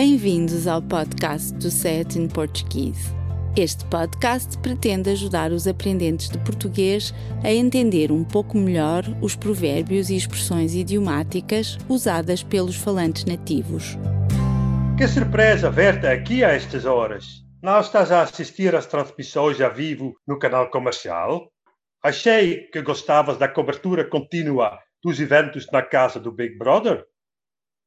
Bem-vindos ao podcast do Set in Portuguese. Este podcast pretende ajudar os aprendentes de português a entender um pouco melhor os provérbios e expressões idiomáticas usadas pelos falantes nativos. Que surpresa ver-te aqui a estas horas! Não estás a assistir às transmissões a vivo no canal comercial? Achei que gostavas da cobertura contínua dos eventos na casa do Big Brother.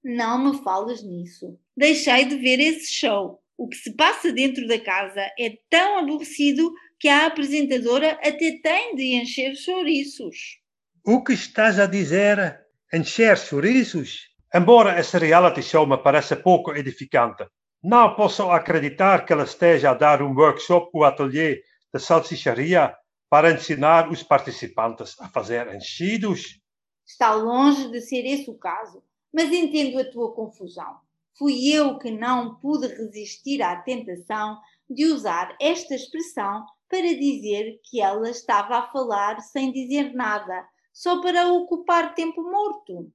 Não me falas nisso. Deixei de ver esse show. O que se passa dentro da casa é tão aborrecido que a apresentadora até tem de encher chouriços. O que estás a dizer? Encher chouriços? Embora esse reality show me pareça pouco edificante, não posso acreditar que ela esteja a dar um workshop ou ateliê de salsicharia para ensinar os participantes a fazer enchidos. Está longe de ser esse o caso, mas entendo a tua confusão. Fui eu que não pude resistir à tentação de usar esta expressão para dizer que ela estava a falar sem dizer nada, só para ocupar tempo morto.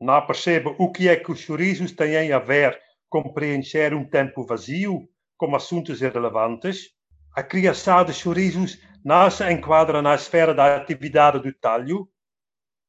Não percebo o que é que os chorizos têm a ver com preencher um tempo vazio com assuntos irrelevantes. A criação de chorizos não se enquadra na esfera da atividade do talho.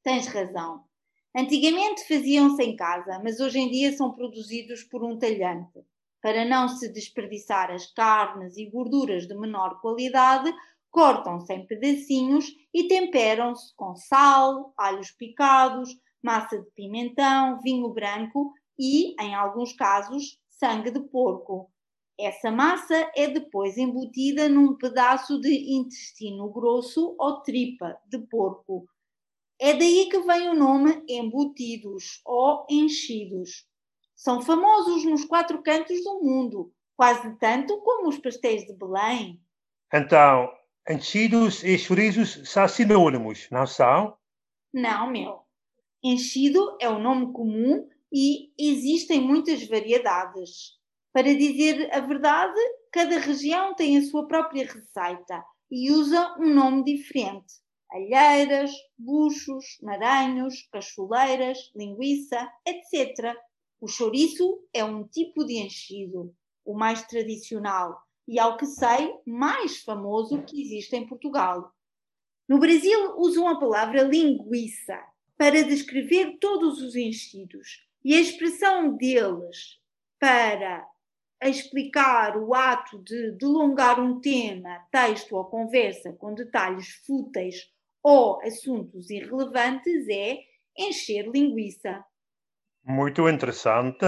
Tens razão. Antigamente faziam-se em casa, mas hoje em dia são produzidos por um talhante. Para não se desperdiçar as carnes e gorduras de menor qualidade, cortam-se em pedacinhos e temperam-se com sal, alhos picados, massa de pimentão, vinho branco e, em alguns casos, sangue de porco. Essa massa é depois embutida num pedaço de intestino grosso ou tripa de porco, é daí que vem o nome embutidos ou enchidos. São famosos nos quatro cantos do mundo, quase tanto como os pastéis de Belém. Então, enchidos e chorizos são sinônimos, não são? Não, meu. Enchido é o nome comum e existem muitas variedades. Para dizer a verdade, cada região tem a sua própria receita e usa um nome diferente alheiras, buchos, maranhos, cacholeiras, linguiça, etc. O chouriço é um tipo de enchido, o mais tradicional e, ao que sei, mais famoso que existe em Portugal. No Brasil usam a palavra linguiça para descrever todos os enchidos e a expressão deles para explicar o ato de delongar um tema, texto ou conversa com detalhes fúteis ou assuntos irrelevantes é encher linguiça. Muito interessante.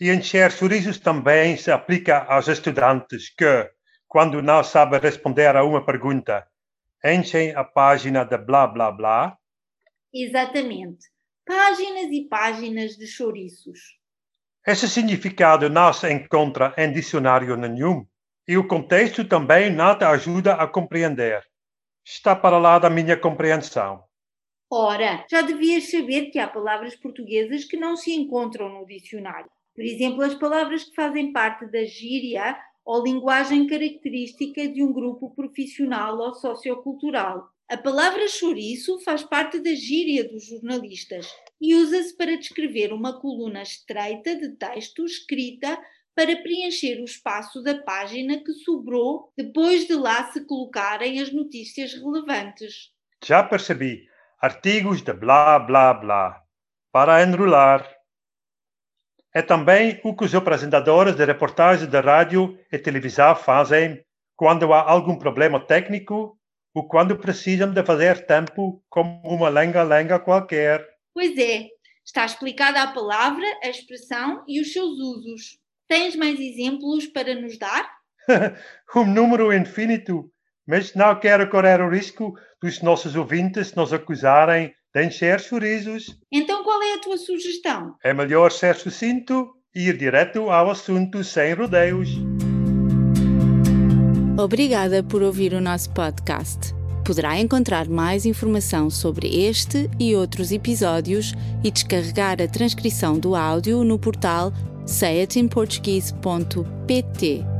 E encher chorizos também se aplica aos estudantes que, quando não sabem responder a uma pergunta, enchem a página de blá blá blá. Exatamente. Páginas e páginas de chouriços. Esse significado não se encontra em dicionário nenhum e o contexto também não te ajuda a compreender está para lá da minha compreensão. Ora, já devias saber que há palavras portuguesas que não se encontram no dicionário. Por exemplo, as palavras que fazem parte da gíria ou linguagem característica de um grupo profissional ou sociocultural. A palavra chouriço faz parte da gíria dos jornalistas e usa-se para descrever uma coluna estreita de texto escrita para preencher o espaço da página que sobrou depois de lá se colocarem as notícias relevantes. Já percebi. Artigos de blá blá blá. Para enrolar. É também o que os apresentadores de reportagens de rádio e televisão fazem quando há algum problema técnico ou quando precisam de fazer tempo como uma lenga-lenga qualquer. Pois é, está explicada a palavra, a expressão e os seus usos. Tens mais exemplos para nos dar? um número infinito, mas não quero correr o risco dos nossos ouvintes nos acusarem de encher chorizos. Então qual é a tua sugestão? É melhor ser sucinto e ir direto ao assunto sem rodeios. Obrigada por ouvir o nosso podcast. Poderá encontrar mais informação sobre este e outros episódios e descarregar a transcrição do áudio no portal sayatinportuguese.pt.